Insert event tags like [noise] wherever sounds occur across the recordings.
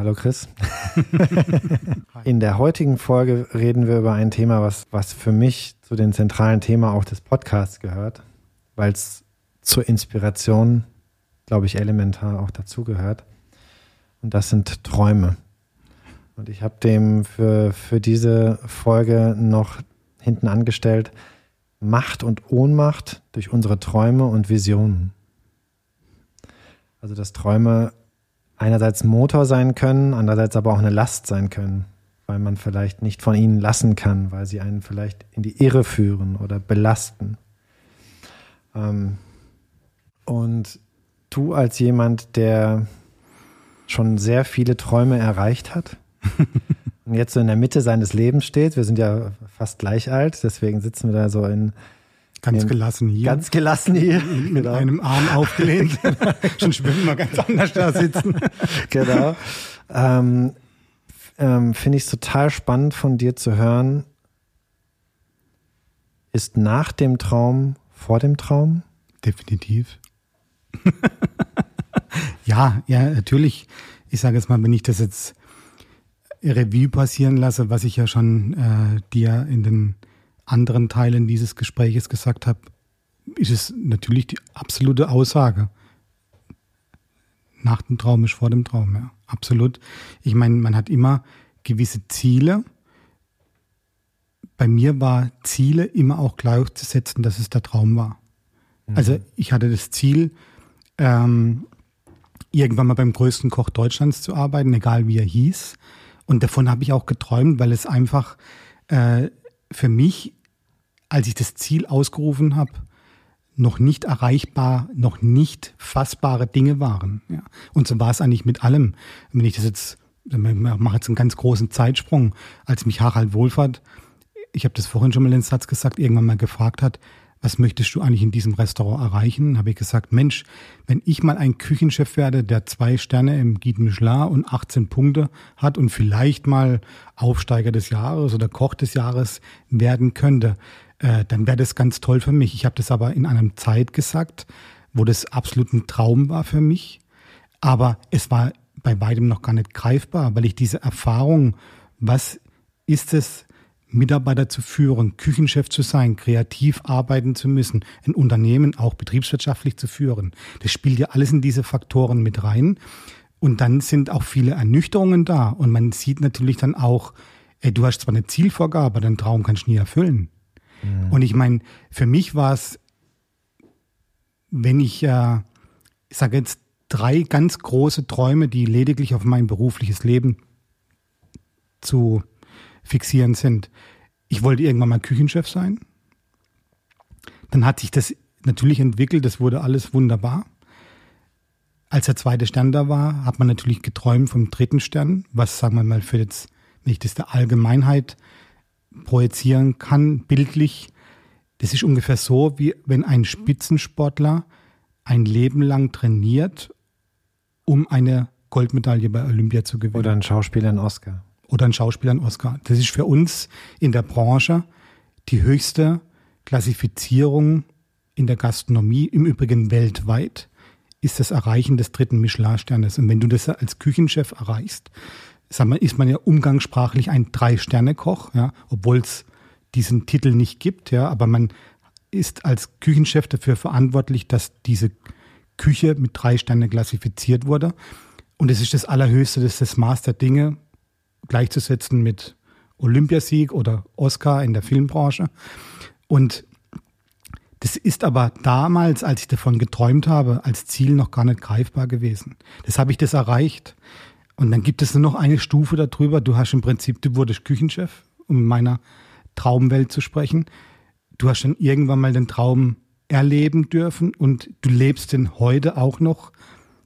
Hallo Chris. [laughs] In der heutigen Folge reden wir über ein Thema, was, was für mich zu den zentralen Themen auch des Podcasts gehört, weil es zur Inspiration, glaube ich, elementar auch dazugehört. Und das sind Träume. Und ich habe dem für, für diese Folge noch hinten angestellt, Macht und Ohnmacht durch unsere Träume und Visionen. Also dass Träume einerseits Motor sein können, andererseits aber auch eine Last sein können, weil man vielleicht nicht von ihnen lassen kann, weil sie einen vielleicht in die Irre führen oder belasten. Ähm, und du als jemand, der schon sehr viele Träume erreicht hat [laughs] und jetzt so in der Mitte seines Lebens steht, wir sind ja fast gleich alt, deswegen sitzen wir da so in Ganz gelassen hier. Ganz gelassen hier. [laughs] Mit genau. einem Arm aufgelehnt. [laughs] Schon schwimmen wir ganz anders da sitzen. [laughs] genau. Ähm, ähm, Finde ich es total spannend von dir zu hören. Ist nach dem Traum vor dem Traum? Definitiv. ja, ja, natürlich. Ich sage jetzt mal, wenn ich das jetzt Revue passieren lasse, was ich ja schon äh, dir in den anderen Teilen dieses Gespräches gesagt habe, ist es natürlich die absolute Aussage. Nach dem Traum ist vor dem Traum, ja. Absolut. Ich meine, man hat immer gewisse Ziele. Bei mir war Ziele immer auch gleichzusetzen, dass es der Traum war. Mhm. Also ich hatte das Ziel, ähm, irgendwann mal beim größten Koch Deutschlands zu arbeiten, egal wie er hieß. Und davon habe ich auch geträumt, weil es einfach äh, für mich als ich das Ziel ausgerufen habe, noch nicht erreichbar, noch nicht fassbare Dinge waren. Ja. Und so war es eigentlich mit allem. Wenn ich das jetzt, ich mache jetzt einen ganz großen Zeitsprung, als mich Harald Wohlfahrt, ich habe das vorhin schon mal den Satz gesagt, irgendwann mal gefragt hat, was möchtest du eigentlich in diesem Restaurant erreichen? Habe ich gesagt, Mensch, wenn ich mal ein Küchenchef werde, der zwei Sterne im Guide Michelin und 18 Punkte hat und vielleicht mal Aufsteiger des Jahres oder Koch des Jahres werden könnte, äh, dann wäre das ganz toll für mich. Ich habe das aber in einer Zeit gesagt, wo das absolut ein Traum war für mich. Aber es war bei weitem noch gar nicht greifbar, weil ich diese Erfahrung, was ist es, Mitarbeiter zu führen, Küchenchef zu sein, kreativ arbeiten zu müssen, ein Unternehmen auch betriebswirtschaftlich zu führen. Das spielt ja alles in diese Faktoren mit rein. Und dann sind auch viele Ernüchterungen da. Und man sieht natürlich dann auch, ey, du hast zwar eine Zielvorgabe, deinen Traum kannst du nie erfüllen. Mhm. Und ich meine, für mich war es, wenn ich, äh, ich sage jetzt drei ganz große Träume, die lediglich auf mein berufliches Leben zu fixieren sind. Ich wollte irgendwann mal Küchenchef sein. Dann hat sich das natürlich entwickelt, das wurde alles wunderbar. Als der zweite Stern da war, hat man natürlich geträumt vom dritten Stern, was, sagen wir mal, für jetzt, wenn ich das der Allgemeinheit projizieren kann, bildlich. Das ist ungefähr so, wie wenn ein Spitzensportler ein Leben lang trainiert, um eine Goldmedaille bei Olympia zu gewinnen. Oder ein Schauspieler einen Oscar. Oder ein Schauspieler einen Oscar. Das ist für uns in der Branche die höchste Klassifizierung in der Gastronomie, im Übrigen weltweit, ist das Erreichen des dritten Michelin-Sternes. Und wenn du das als Küchenchef erreichst, sag mal, ist man ja umgangssprachlich ein Drei-Sterne-Koch, ja, obwohl es diesen Titel nicht gibt, ja, aber man ist als Küchenchef dafür verantwortlich, dass diese Küche mit drei Sterne klassifiziert wurde. Und es ist das Allerhöchste, das ist das Maß der Dinge, gleichzusetzen mit Olympiasieg oder Oscar in der Filmbranche. Und das ist aber damals, als ich davon geträumt habe, als Ziel noch gar nicht greifbar gewesen. Das habe ich das erreicht. Und dann gibt es nur noch eine Stufe darüber. Du hast im Prinzip, du wurdest Küchenchef, um in meiner Traumwelt zu sprechen. Du hast dann irgendwann mal den Traum erleben dürfen und du lebst denn heute auch noch,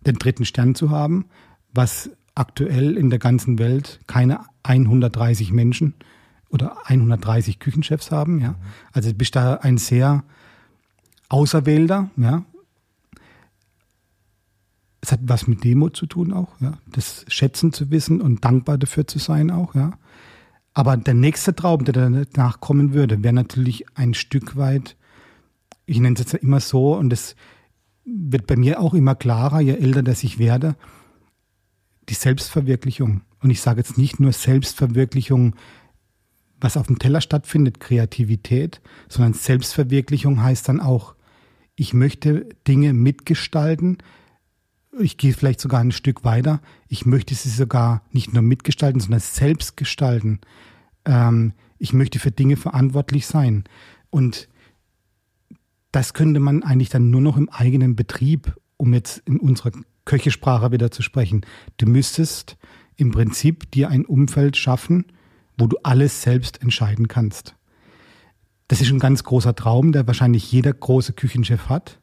den dritten Stern zu haben, was aktuell in der ganzen Welt keine 130 Menschen oder 130 Küchenchefs haben. Ja. Also du bist da ein sehr Auserwählter, ja, es hat was mit Demo zu tun auch, ja. Das Schätzen zu wissen und dankbar dafür zu sein auch, ja. Aber der nächste Traum, der danach kommen würde, wäre natürlich ein Stück weit, ich nenne es jetzt immer so, und das wird bei mir auch immer klarer, je älter dass ich werde, die Selbstverwirklichung. Und ich sage jetzt nicht nur Selbstverwirklichung, was auf dem Teller stattfindet, Kreativität, sondern Selbstverwirklichung heißt dann auch, ich möchte Dinge mitgestalten. Ich gehe vielleicht sogar ein Stück weiter. Ich möchte sie sogar nicht nur mitgestalten, sondern selbst gestalten. Ähm, ich möchte für Dinge verantwortlich sein. Und das könnte man eigentlich dann nur noch im eigenen Betrieb, um jetzt in unserer Köchesprache wieder zu sprechen. Du müsstest im Prinzip dir ein Umfeld schaffen, wo du alles selbst entscheiden kannst. Das ist ein ganz großer Traum, der wahrscheinlich jeder große Küchenchef hat.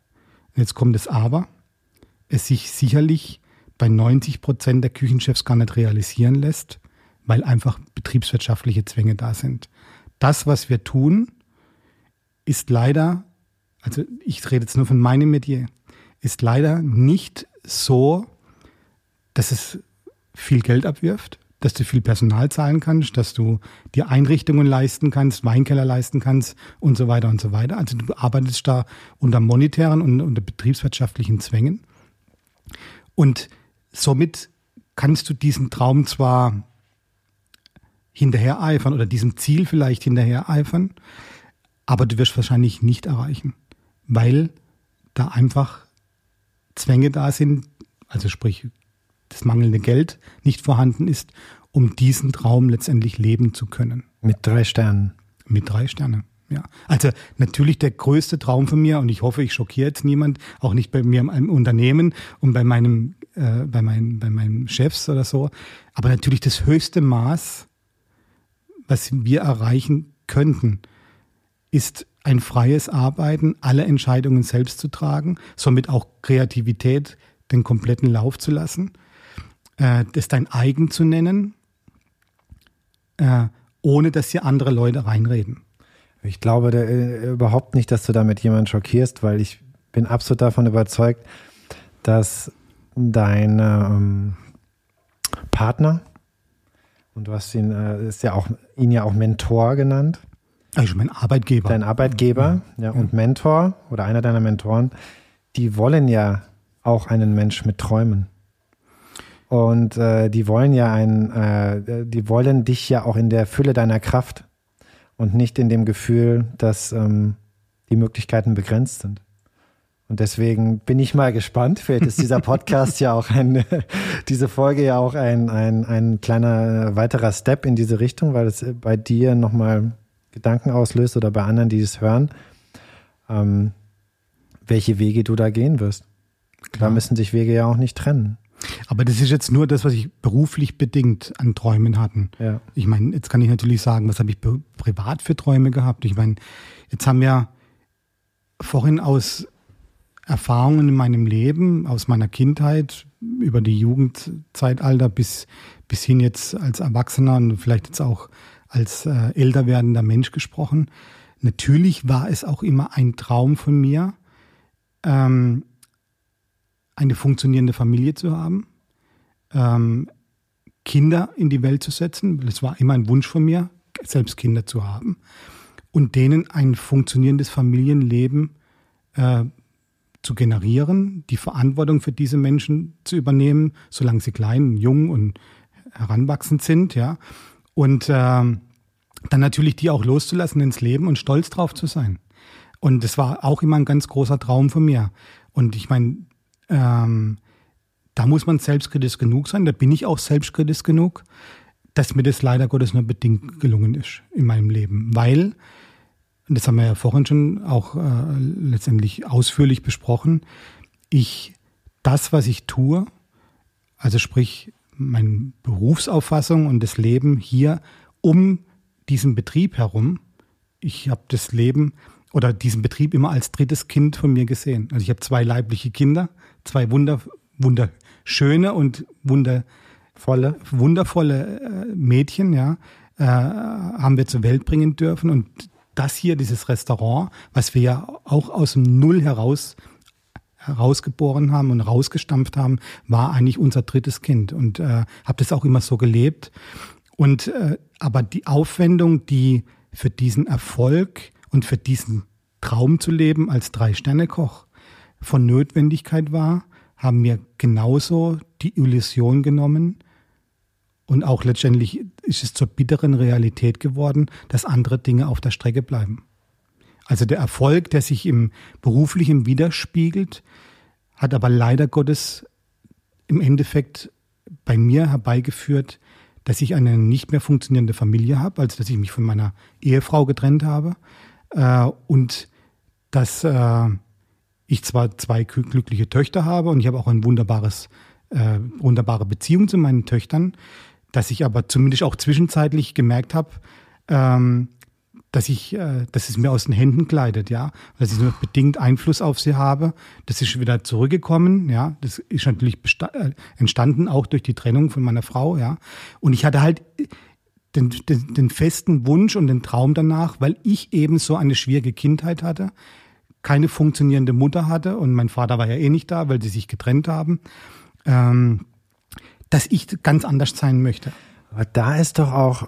Jetzt kommt das Aber. Es sich sicherlich bei 90 Prozent der Küchenchefs gar nicht realisieren lässt, weil einfach betriebswirtschaftliche Zwänge da sind. Das, was wir tun, ist leider, also ich rede jetzt nur von meinem Metier, ist leider nicht so, dass es viel Geld abwirft, dass du viel Personal zahlen kannst, dass du dir Einrichtungen leisten kannst, Weinkeller leisten kannst und so weiter und so weiter. Also du arbeitest da unter monetären und unter betriebswirtschaftlichen Zwängen. Und somit kannst du diesen Traum zwar hinterher eifern oder diesem Ziel vielleicht hinterher eifern, aber du wirst wahrscheinlich nicht erreichen, weil da einfach Zwänge da sind, also sprich das mangelnde Geld nicht vorhanden ist, um diesen Traum letztendlich leben zu können. Mit drei Sternen. Mit drei Sternen. Ja, also natürlich der größte Traum von mir und ich hoffe, ich schockiere jetzt niemand, auch nicht bei mir im Unternehmen und bei meinem, äh, bei meinen, bei meinen Chefs oder so. Aber natürlich das höchste Maß, was wir erreichen könnten, ist ein freies Arbeiten, alle Entscheidungen selbst zu tragen, somit auch Kreativität den kompletten Lauf zu lassen äh, das dein eigen zu nennen, äh, ohne dass hier andere Leute reinreden. Ich glaube da, äh, überhaupt nicht, dass du damit jemanden schockierst, weil ich bin absolut davon überzeugt, dass dein ähm, Partner, und du hast ihn, äh, ist ja auch, ihn ja auch Mentor genannt. Also mein Arbeitgeber. Dein Arbeitgeber, ja, ja, und Mentor oder einer deiner Mentoren, die wollen ja auch einen Mensch mit Träumen. Und äh, die wollen ja ein, äh, die wollen dich ja auch in der Fülle deiner Kraft und nicht in dem Gefühl, dass ähm, die Möglichkeiten begrenzt sind. Und deswegen bin ich mal gespannt. Vielleicht ist dieser [laughs] Podcast ja auch ein, [laughs] diese Folge ja auch ein, ein, ein kleiner weiterer Step in diese Richtung, weil es bei dir nochmal Gedanken auslöst oder bei anderen, die es hören, ähm, welche Wege du da gehen wirst. Klar. Da müssen sich Wege ja auch nicht trennen. Aber das ist jetzt nur das, was ich beruflich bedingt an Träumen hatten. Ja. Ich meine, jetzt kann ich natürlich sagen, was habe ich privat für Träume gehabt? Ich meine, jetzt haben wir vorhin aus Erfahrungen in meinem Leben, aus meiner Kindheit, über die Jugendzeitalter bis, bis hin jetzt als Erwachsener und vielleicht jetzt auch als äh, älter werdender Mensch gesprochen. Natürlich war es auch immer ein Traum von mir, ähm, eine funktionierende Familie zu haben, ähm, Kinder in die Welt zu setzen. Das war immer ein Wunsch von mir, selbst Kinder zu haben und denen ein funktionierendes Familienleben äh, zu generieren, die Verantwortung für diese Menschen zu übernehmen, solange sie klein, jung und heranwachsend sind, ja. Und äh, dann natürlich die auch loszulassen ins Leben und stolz drauf zu sein. Und das war auch immer ein ganz großer Traum von mir. Und ich meine, ähm, da muss man selbstkritisch genug sein, da bin ich auch selbstkritisch genug, dass mir das leider Gottes nur bedingt gelungen ist in meinem Leben. Weil, das haben wir ja vorhin schon auch äh, letztendlich ausführlich besprochen, ich das, was ich tue, also sprich meine Berufsauffassung und das Leben hier um diesen Betrieb herum, ich habe das Leben oder diesen Betrieb immer als drittes Kind von mir gesehen. Also ich habe zwei leibliche Kinder, zwei wunder, wunderschöne und wundervolle, wundervolle äh, Mädchen, ja, äh, haben wir zur Welt bringen dürfen. Und das hier, dieses Restaurant, was wir ja auch aus dem Null heraus herausgeboren haben und rausgestampft haben, war eigentlich unser drittes Kind und äh, habe das auch immer so gelebt. Und äh, aber die Aufwendung, die für diesen Erfolg und für diesen Traum zu leben als Drei-Sterne-Koch von Notwendigkeit war, haben mir genauso die Illusion genommen und auch letztendlich ist es zur bitteren Realität geworden, dass andere Dinge auf der Strecke bleiben. Also der Erfolg, der sich im beruflichen widerspiegelt, hat aber leider Gottes im Endeffekt bei mir herbeigeführt, dass ich eine nicht mehr funktionierende Familie habe, also dass ich mich von meiner Ehefrau getrennt habe äh, und dass äh, ich zwar zwei glückliche Töchter habe und ich habe auch ein wunderbares, äh, wunderbare Beziehung zu meinen Töchtern, dass ich aber zumindest auch zwischenzeitlich gemerkt habe, ähm, dass ich, äh, dass es mir aus den Händen gleitet, ja, dass ich nur bedingt Einfluss auf sie habe. Das ist wieder zurückgekommen, ja. Das ist natürlich äh, entstanden auch durch die Trennung von meiner Frau, ja. Und ich hatte halt den, den, den festen Wunsch und den Traum danach, weil ich eben so eine schwierige Kindheit hatte, keine funktionierende Mutter hatte und mein Vater war ja eh nicht da, weil sie sich getrennt haben, ähm, dass ich ganz anders sein möchte. Aber da ist doch auch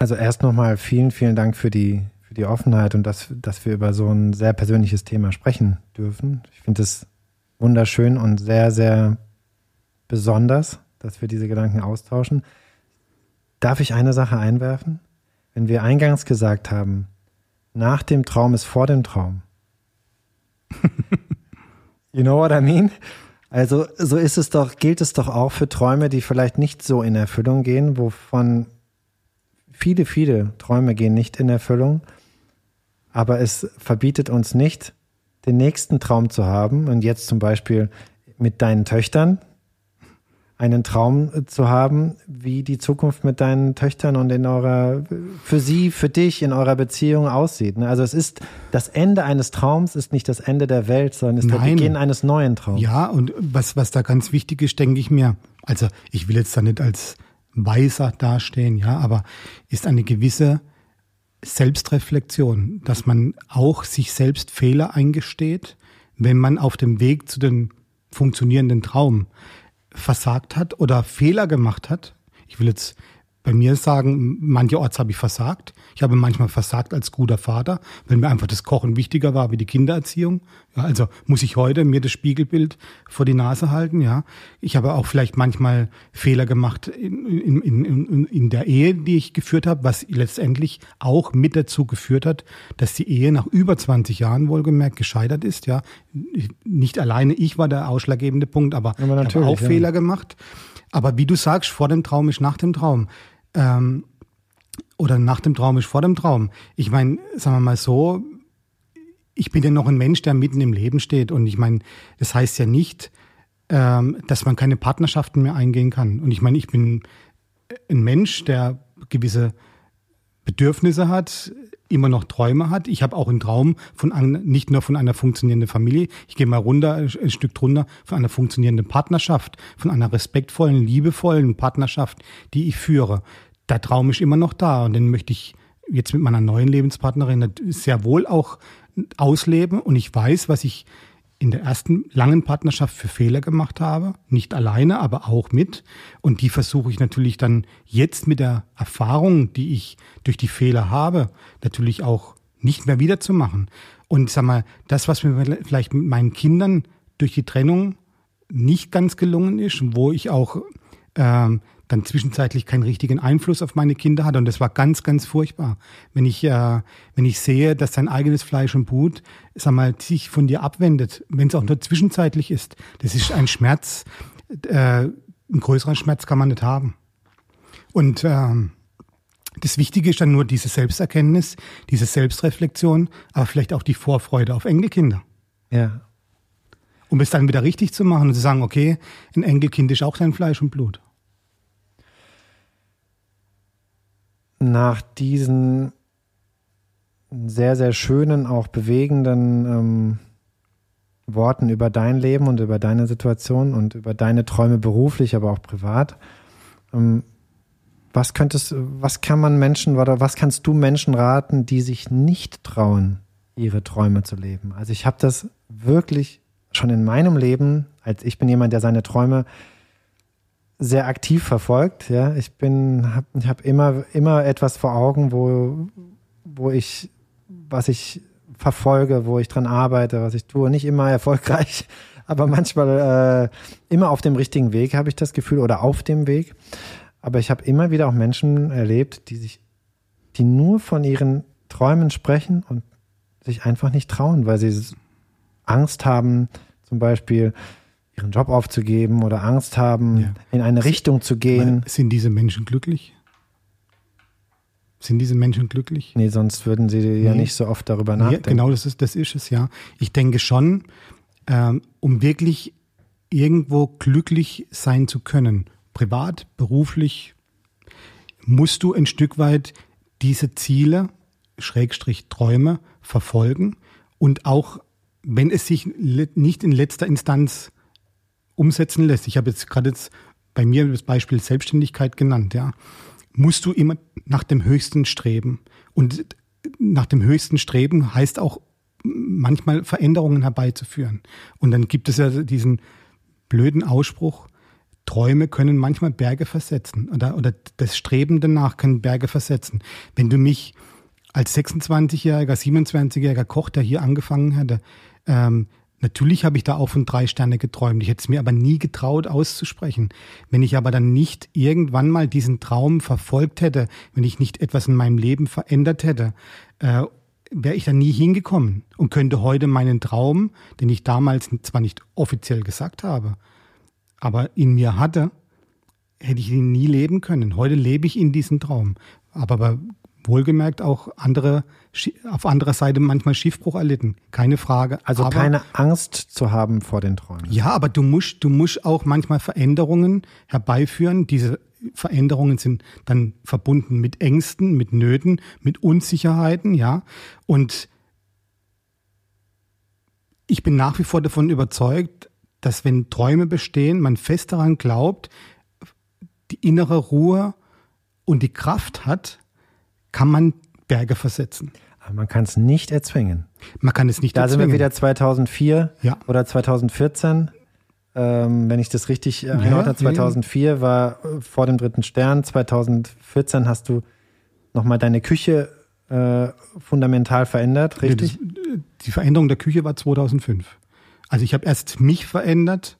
also erst nochmal vielen, vielen Dank für die, für die Offenheit und dass, dass wir über so ein sehr persönliches Thema sprechen dürfen. Ich finde es wunderschön und sehr, sehr besonders, dass wir diese Gedanken austauschen. Darf ich eine Sache einwerfen? Wenn wir eingangs gesagt haben, nach dem Traum ist vor dem Traum. [laughs] you know what I mean? Also so ist es doch, gilt es doch auch für Träume, die vielleicht nicht so in Erfüllung gehen, wovon viele, viele Träume gehen nicht in Erfüllung, aber es verbietet uns nicht, den nächsten Traum zu haben. Und jetzt zum Beispiel mit deinen Töchtern einen Traum zu haben, wie die Zukunft mit deinen Töchtern und in eurer, für sie, für dich in eurer Beziehung aussieht. Ne? Also es ist, das Ende eines Traums ist nicht das Ende der Welt, sondern ist Nein. der Beginn eines neuen Traums. Ja, und was, was da ganz wichtig ist, denke ich mir, also ich will jetzt da nicht als weiser dastehen, ja, aber ist eine gewisse Selbstreflexion, dass man auch sich selbst Fehler eingesteht, wenn man auf dem Weg zu dem funktionierenden Traum versagt hat oder Fehler gemacht hat. Ich will jetzt bei mir sagen, mancherorts habe ich versagt. Ich habe manchmal versagt als guter Vater, wenn mir einfach das Kochen wichtiger war wie die Kindererziehung. Ja, also muss ich heute mir das Spiegelbild vor die Nase halten. Ja, ich habe auch vielleicht manchmal Fehler gemacht in, in, in, in der Ehe, die ich geführt habe, was letztendlich auch mit dazu geführt hat, dass die Ehe nach über 20 Jahren wohlgemerkt gescheitert ist. Ja, nicht alleine ich war der ausschlaggebende Punkt, aber, aber ich habe auch ja. Fehler gemacht. Aber wie du sagst, vor dem Traum ist nach dem Traum. Ähm, oder nach dem Traum ist vor dem Traum. Ich meine, sagen wir mal so, ich bin ja noch ein Mensch, der mitten im Leben steht. Und ich meine, das heißt ja nicht, ähm, dass man keine Partnerschaften mehr eingehen kann. Und ich meine, ich bin ein Mensch, der gewisse Bedürfnisse hat, immer noch Träume hat. Ich habe auch einen Traum von an, nicht nur von einer funktionierenden Familie. Ich gehe mal runter, ein Stück drunter, von einer funktionierenden Partnerschaft, von einer respektvollen, liebevollen Partnerschaft, die ich führe. Der Traum ist immer noch da und den möchte ich jetzt mit meiner neuen Lebenspartnerin sehr wohl auch ausleben und ich weiß, was ich in der ersten langen Partnerschaft für Fehler gemacht habe. Nicht alleine, aber auch mit. Und die versuche ich natürlich dann jetzt mit der Erfahrung, die ich durch die Fehler habe, natürlich auch nicht mehr wiederzumachen. Und sag mal, das, was mir vielleicht mit meinen Kindern durch die Trennung nicht ganz gelungen ist, wo ich auch ähm, dann zwischenzeitlich keinen richtigen Einfluss auf meine Kinder hatte. Und das war ganz, ganz furchtbar. Wenn ich, äh, wenn ich sehe, dass dein eigenes Fleisch und Blut, sag mal, sich von dir abwendet, wenn es auch nur zwischenzeitlich ist, das ist ein Schmerz, äh, einen größeren Schmerz kann man nicht haben. Und äh, das Wichtige ist dann nur diese Selbsterkenntnis, diese Selbstreflexion, aber vielleicht auch die Vorfreude auf Enkelkinder. Ja. Um es dann wieder richtig zu machen und zu sagen, okay, ein Enkelkind ist auch sein Fleisch und Blut. Nach diesen sehr, sehr schönen, auch bewegenden ähm, Worten über dein Leben und über deine Situation und über deine Träume beruflich, aber auch privat. Ähm, was könntest, was kann man Menschen oder was kannst du Menschen raten, die sich nicht trauen, ihre Träume zu leben? Also ich habe das wirklich schon in meinem Leben, als ich bin jemand, der seine Träume sehr aktiv verfolgt. Ja, ich bin, habe hab immer, immer etwas vor Augen, wo, wo ich, was ich verfolge, wo ich dran arbeite, was ich tue. Nicht immer erfolgreich, [laughs] aber manchmal äh, immer auf dem richtigen Weg, habe ich das Gefühl, oder auf dem Weg. Aber ich habe immer wieder auch Menschen erlebt, die sich, die nur von ihren Träumen sprechen und sich einfach nicht trauen, weil sie Angst haben, zum Beispiel ihren Job aufzugeben oder Angst haben, ja. in eine Richtung zu gehen. Sind diese Menschen glücklich? Sind diese Menschen glücklich? Nee, sonst würden sie nee. ja nicht so oft darüber nachdenken. Ja, genau, das ist, das ist es, ja. Ich denke schon, ähm, um wirklich irgendwo glücklich sein zu können, privat, beruflich, musst du ein Stück weit diese Ziele, Schrägstrich Träume, verfolgen und auch, wenn es sich nicht in letzter Instanz umsetzen lässt. Ich habe jetzt gerade jetzt bei mir das Beispiel Selbstständigkeit genannt, ja. Musst du immer nach dem Höchsten streben. Und nach dem höchsten Streben heißt auch manchmal Veränderungen herbeizuführen. Und dann gibt es ja diesen blöden Ausspruch, Träume können manchmal Berge versetzen oder, oder das Streben danach können Berge versetzen. Wenn du mich als 26-jähriger, 27-jähriger Koch, der hier angefangen hatte, ähm, Natürlich habe ich da auch von drei Sterne geträumt. Ich hätte es mir aber nie getraut auszusprechen. Wenn ich aber dann nicht irgendwann mal diesen Traum verfolgt hätte, wenn ich nicht etwas in meinem Leben verändert hätte, äh, wäre ich da nie hingekommen und könnte heute meinen Traum, den ich damals zwar nicht offiziell gesagt habe, aber in mir hatte, hätte ich ihn nie leben können. Heute lebe ich in diesem Traum. Aber wohlgemerkt auch andere auf anderer Seite manchmal Schiffbruch erlitten, keine Frage. Also aber, keine Angst zu haben vor den Träumen. Ja, aber du musst, du musst auch manchmal Veränderungen herbeiführen. Diese Veränderungen sind dann verbunden mit Ängsten, mit Nöten, mit Unsicherheiten, ja. Und ich bin nach wie vor davon überzeugt, dass wenn Träume bestehen, man fest daran glaubt, die innere Ruhe und die Kraft hat, kann man Berge versetzen. Aber man kann es nicht erzwingen. Man kann es nicht da erzwingen. Da sind wir wieder 2004 ja. oder 2014. Ähm, wenn ich das richtig äh, ja, habe, 2004 ja. war äh, vor dem dritten Stern. 2014 hast du nochmal deine Küche äh, fundamental verändert, richtig? Das, die Veränderung der Küche war 2005. Also ich habe erst mich verändert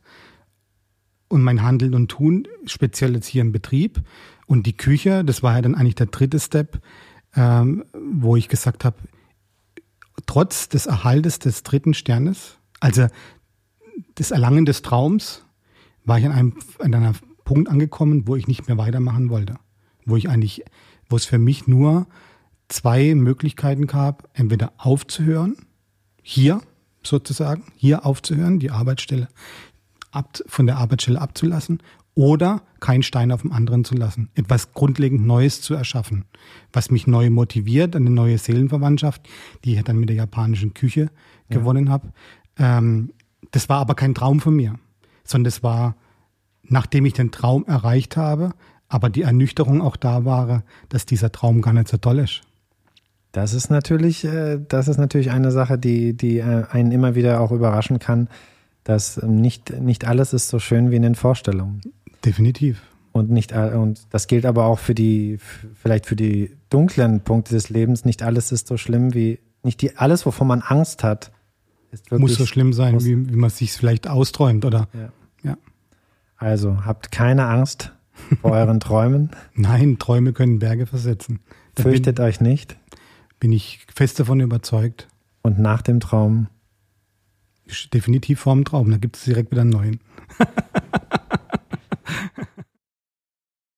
und mein Handeln und Tun, speziell jetzt hier im Betrieb. Und die Küche, das war ja dann eigentlich der dritte Step, ähm, wo ich gesagt habe, trotz des Erhaltes des dritten Sternes, also des Erlangen des Traums, war ich an einem, an einem Punkt angekommen, wo ich nicht mehr weitermachen wollte. Wo ich eigentlich, wo es für mich nur zwei Möglichkeiten gab, entweder aufzuhören, hier sozusagen, hier aufzuhören, die Arbeitsstelle ab, von der Arbeitsstelle abzulassen oder keinen Stein auf dem anderen zu lassen, etwas grundlegend Neues zu erschaffen, was mich neu motiviert, eine neue Seelenverwandtschaft, die ich dann mit der japanischen Küche ja. gewonnen habe. Ähm, das war aber kein Traum von mir, sondern das war, nachdem ich den Traum erreicht habe, aber die Ernüchterung auch da war, dass dieser Traum gar nicht so toll ist. Das ist natürlich, äh, das ist natürlich eine Sache, die, die äh, einen immer wieder auch überraschen kann, dass nicht, nicht alles ist so schön wie in den Vorstellungen. Definitiv. Und nicht und das gilt aber auch für die vielleicht für die dunklen Punkte des Lebens. Nicht alles ist so schlimm wie nicht die alles, wovon man Angst hat, ist wirklich muss so schlimm sein, muss, wie, wie man sich vielleicht austräumt oder. Ja. ja. Also habt keine Angst vor euren [laughs] Träumen. Nein, Träume können Berge versetzen. Da Fürchtet bin, euch nicht. Bin ich fest davon überzeugt. Und nach dem Traum? Definitiv vor dem Traum. Da gibt es direkt wieder einen neuen. [laughs]